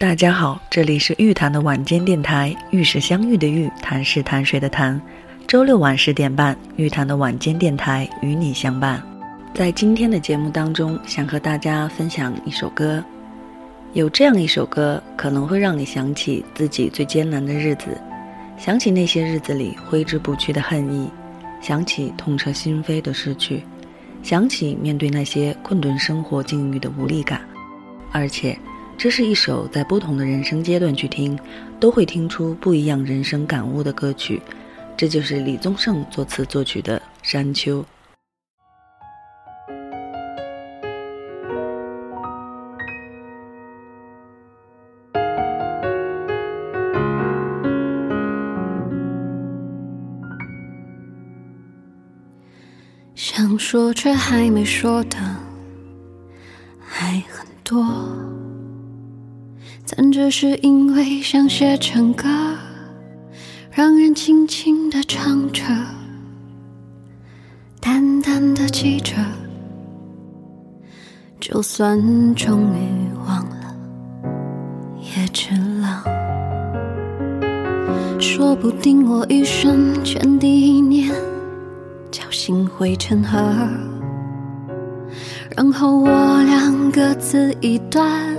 大家好，这里是玉谈的晚间电台，玉是相遇的玉，谈是谈水的谈。周六晚十点半，玉谈的晚间电台与你相伴。在今天的节目当中，想和大家分享一首歌。有这样一首歌，可能会让你想起自己最艰难的日子，想起那些日子里挥之不去的恨意，想起痛彻心扉的失去，想起面对那些困顿生活境遇的无力感，而且。这是一首在不同的人生阶段去听，都会听出不一样人生感悟的歌曲。这就是李宗盛作词作曲的《山丘》。想说却还没说的还很多。只是因为想写成歌，让人轻轻地唱着，淡淡的记着，就算终于忘了，也值了。说不定我一生前第一年，侥幸会成河，然后我俩各自一端。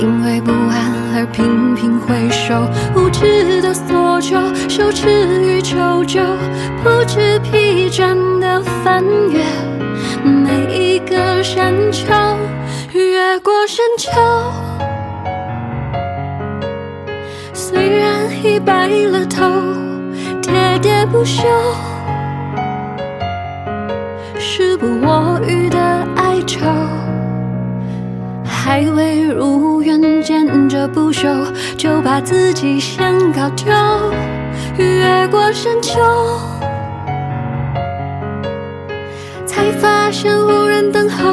因为不安而频频回首，无知的索求，羞耻与求救，不知疲倦的翻越每一个山丘，越过山丘。虽然已白了头，喋喋不休，时不我予的。还未如愿见着不朽，就把自己先搞丢。越过山丘，才发现无人等候。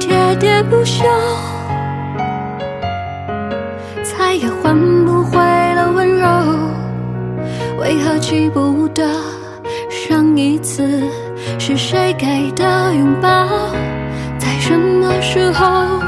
喋喋不休，再也换不回了温柔。为何记不得上一次是谁给的拥抱？在什么时候？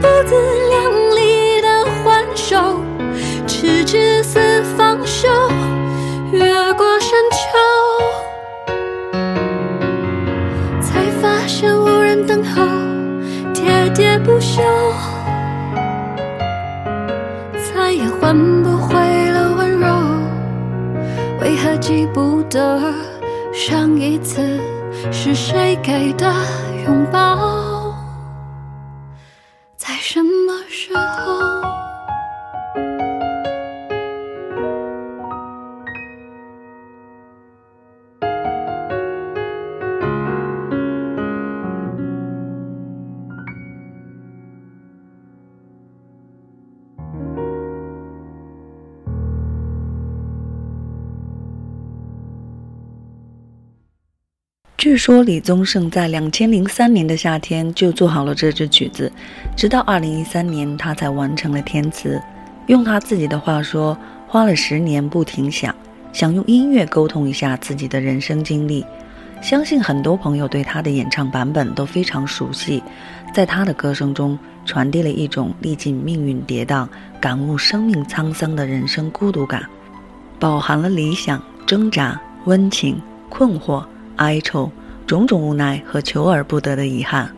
不自量力的还手，赤子似放手，越过山丘，才发现无人等候，喋喋不休，再也换不回了温柔，为何记不得？上一次是谁给的拥抱？据说李宗盛在两千零三年的夏天就做好了这支曲子，直到二零一三年他才完成了填词。用他自己的话说，花了十年不停想，想用音乐沟通一下自己的人生经历。相信很多朋友对他的演唱版本都非常熟悉，在他的歌声中传递了一种历尽命运跌宕、感悟生命沧桑的人生孤独感，饱含了理想、挣扎、温情、困惑。哀愁，种种无奈和求而不得的遗憾。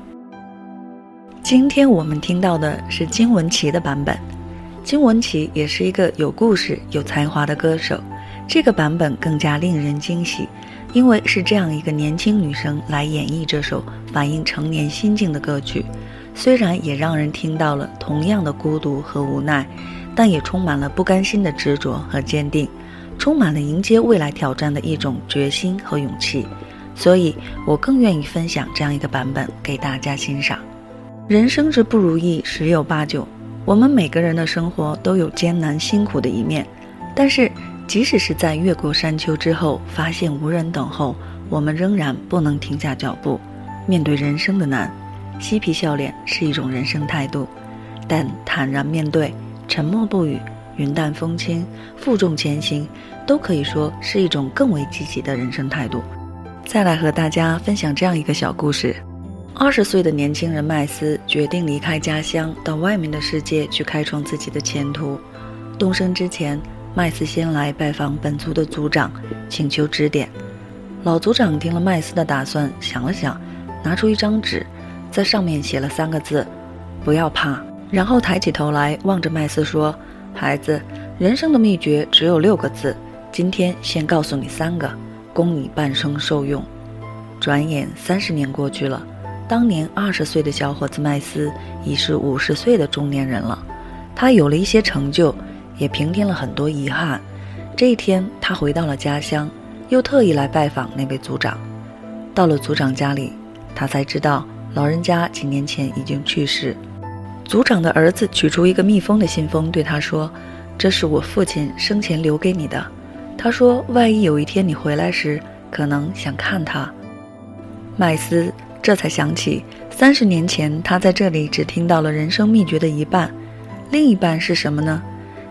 今天我们听到的是金文岐的版本。金文岐也是一个有故事、有才华的歌手。这个版本更加令人惊喜，因为是这样一个年轻女生来演绎这首反映成年心境的歌曲。虽然也让人听到了同样的孤独和无奈，但也充满了不甘心的执着和坚定，充满了迎接未来挑战的一种决心和勇气。所以我更愿意分享这样一个版本给大家欣赏。人生之不如意十有八九，我们每个人的生活都有艰难辛苦的一面。但是，即使是在越过山丘之后，发现无人等候，我们仍然不能停下脚步。面对人生的难，嬉皮笑脸是一种人生态度，但坦然面对、沉默不语、云淡风轻、负重前行，都可以说是一种更为积极的人生态度。再来和大家分享这样一个小故事：二十岁的年轻人麦斯决定离开家乡，到外面的世界去开创自己的前途。动身之前，麦斯先来拜访本族的族长，请求指点。老族长听了麦斯的打算，想了想，拿出一张纸，在上面写了三个字：“不要怕。”然后抬起头来望着麦斯说：“孩子，人生的秘诀只有六个字，今天先告诉你三个。”供你半生受用。转眼三十年过去了，当年二十岁的小伙子麦斯已是五十岁的中年人了。他有了一些成就，也平添了很多遗憾。这一天，他回到了家乡，又特意来拜访那位族长。到了族长家里，他才知道老人家几年前已经去世。族长的儿子取出一个密封的信封，对他说：“这是我父亲生前留给你的。”他说：“万一有一天你回来时，可能想看他。”麦斯这才想起，三十年前他在这里只听到了人生秘诀的一半，另一半是什么呢？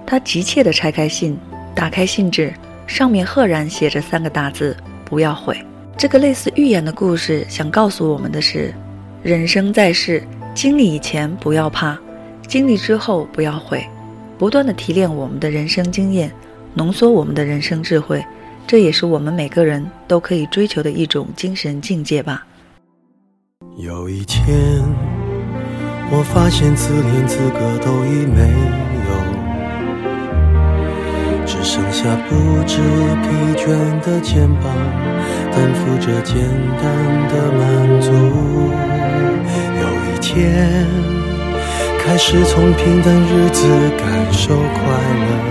他急切地拆开信，打开信纸，上面赫然写着三个大字：“不要悔。”这个类似寓言的故事，想告诉我们的是：人生在世，经历以前不要怕，经历之后不要悔，不断地提炼我们的人生经验。浓缩我们的人生智慧，这也是我们每个人都可以追求的一种精神境界吧。有一天，我发现自怜资格都已没有，只剩下不知疲倦的肩膀，担负着简单的满足。有一天，开始从平淡日子感受快乐。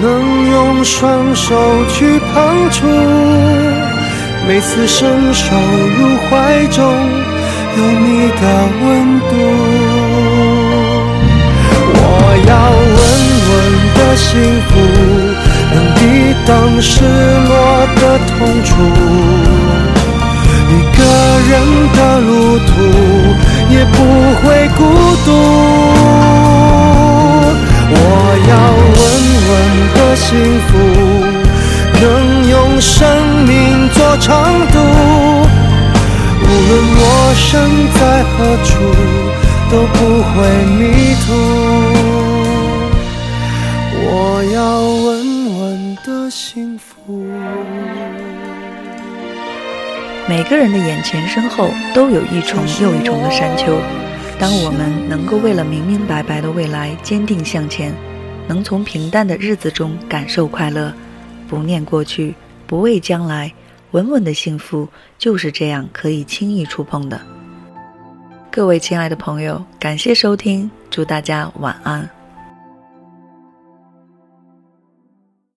能用双手去碰触，每次伸手入怀中，有你的温度。我要稳稳的幸福，能抵挡失落的痛楚。一个人的路途幸福，能用生命做长度。无论我身在何处，都不会迷途。我要稳稳的幸福。每个人的眼前身后都有一重又一重的山丘。当我们能够为了明明白白的未来坚定向前，能从平淡的日子中感受快乐，不念过去，不畏将来，稳稳的幸福就是这样可以轻易触碰的。各位亲爱的朋友，感谢收听，祝大家晚安。